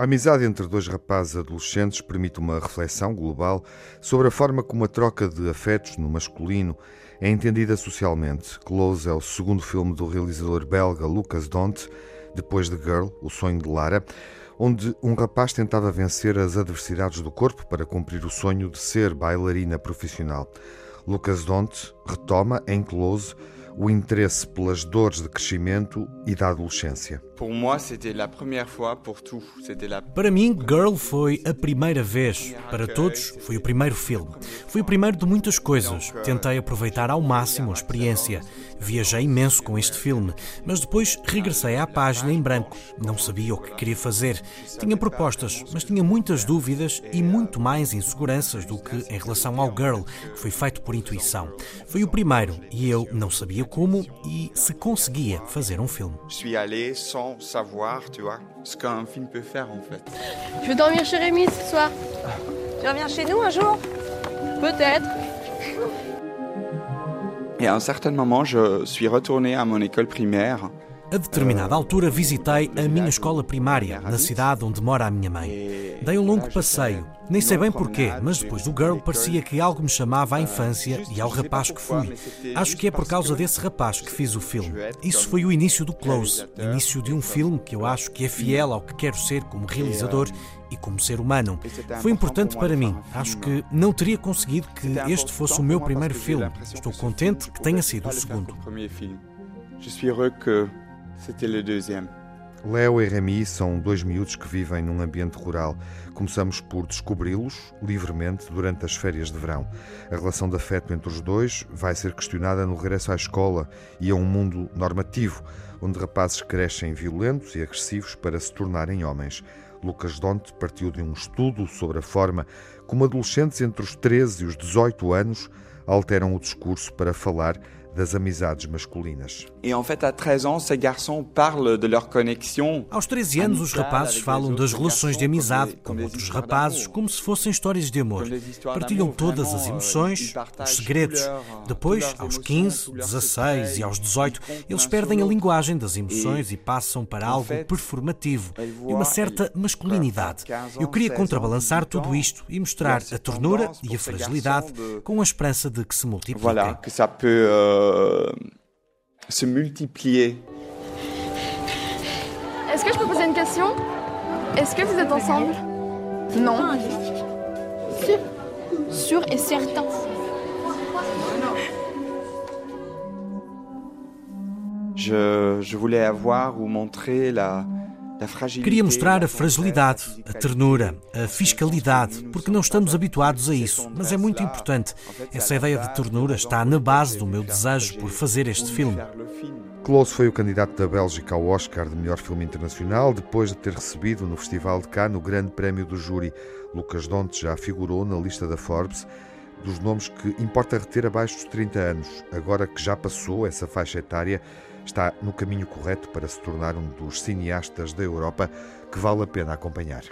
A amizade entre dois rapazes adolescentes permite uma reflexão global sobre a forma como a troca de afetos no masculino é entendida socialmente. Close é o segundo filme do realizador belga Lucas Dont, depois de Girl, O Sonho de Lara, onde um rapaz tentava vencer as adversidades do corpo para cumprir o sonho de ser bailarina profissional. Lucas Dont retoma, em Close, o interesse pelas dores de crescimento e da adolescência. Para mim, Girl foi a primeira vez. Para todos, foi o primeiro filme. Foi o primeiro de muitas coisas. Tentei aproveitar ao máximo a experiência. Viajei imenso com este filme, mas depois regressei à página em branco. Não sabia o que queria fazer. Tinha propostas, mas tinha muitas dúvidas e muito mais inseguranças do que em relação ao Girl, que foi feito por intuição. Foi o primeiro e eu não sabia como e se conseguia fazer um filme. savoir, tu vois, ce qu'un film peut faire en fait. Je vais dormir chez Rémi ce soir. Tu reviens chez nous un jour? Peut-être. Et à un certain moment, je suis retourné à mon école primaire A determinada altura visitei a minha escola primária, na cidade onde mora a minha mãe. Dei um longo passeio, nem sei bem porquê, mas depois do Girl parecia que algo me chamava à infância e ao rapaz que fui. Acho que é por causa desse rapaz que fiz o filme. Isso foi o início do Close, início de um filme que eu acho que é fiel ao que quero ser como realizador e como ser humano. Foi importante para mim. Acho que não teria conseguido que este fosse o meu primeiro filme. Estou contente que tenha sido o segundo. Je suis heureux que C'était le deuxième. Léo e Remy são dois miúdos que vivem num ambiente rural. Começamos por descobri-los livremente durante as férias de verão. A relação de afeto entre os dois vai ser questionada no regresso à escola e a um mundo normativo, onde rapazes crescem violentos e agressivos para se tornarem homens. Lucas Donte partiu de um estudo sobre a forma como adolescentes entre os 13 e os 18 anos alteram o discurso para falar das amizades masculinas. E en fait, à 13 ans, ces garçons parlent de leur connexion. Aos 13 anos, os rapazes falam das relações de amizade com outros rapazes como se fossem histórias de amor. Partilham todas as emoções, os segredos. Depois, aos 15, 16 e aos 18, eles perdem a linguagem das emoções e passam para algo performativo e uma certa masculinidade. Eu queria contrabalançar tudo isto e mostrar a ternura e a fragilidade com a esperança de que se multipliquem. Euh, se multiplier. Est-ce que je peux poser une question? Est-ce que vous êtes ensemble? Non. Sûr Sûr et certain. Je, je voulais avoir ou montrer la, Queria mostrar a fragilidade, a ternura, a fiscalidade, porque não estamos habituados a isso, mas é muito importante. Essa ideia de ternura está na base do meu desejo por fazer este filme. Close foi o candidato da Bélgica ao Oscar de melhor filme internacional, depois de ter recebido no Festival de Cannes o grande prémio do júri. Lucas Donte já figurou na lista da Forbes dos nomes que importa reter abaixo dos 30 anos. Agora que já passou essa faixa etária, está no caminho correto para se tornar um dos cineastas da Europa que vale a pena acompanhar.